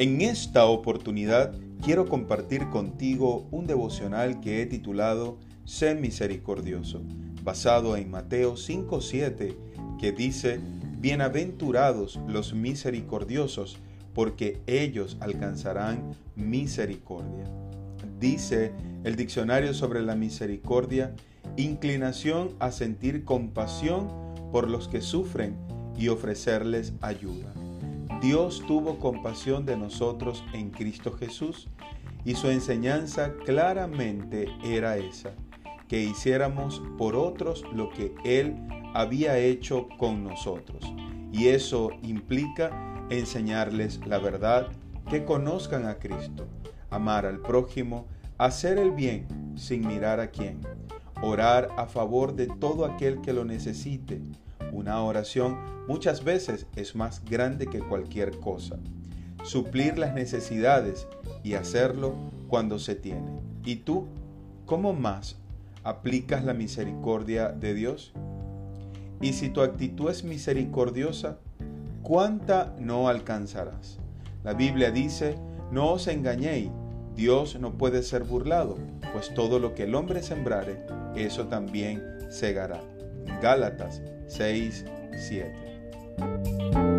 En esta oportunidad quiero compartir contigo un devocional que he titulado Sé misericordioso, basado en Mateo 5:7, que dice, Bienaventurados los misericordiosos, porque ellos alcanzarán misericordia. Dice el diccionario sobre la misericordia, inclinación a sentir compasión por los que sufren y ofrecerles ayuda. Dios tuvo compasión de nosotros en Cristo Jesús y su enseñanza claramente era esa, que hiciéramos por otros lo que Él había hecho con nosotros. Y eso implica enseñarles la verdad, que conozcan a Cristo, amar al prójimo, hacer el bien sin mirar a quién, orar a favor de todo aquel que lo necesite, una oración muchas veces es más grande que cualquier cosa. Suplir las necesidades y hacerlo cuando se tiene. ¿Y tú, cómo más aplicas la misericordia de Dios? Y si tu actitud es misericordiosa, ¿cuánta no alcanzarás? La Biblia dice, no os engañéis, Dios no puede ser burlado, pues todo lo que el hombre sembrare, eso también segará. Gálatas 6, 7.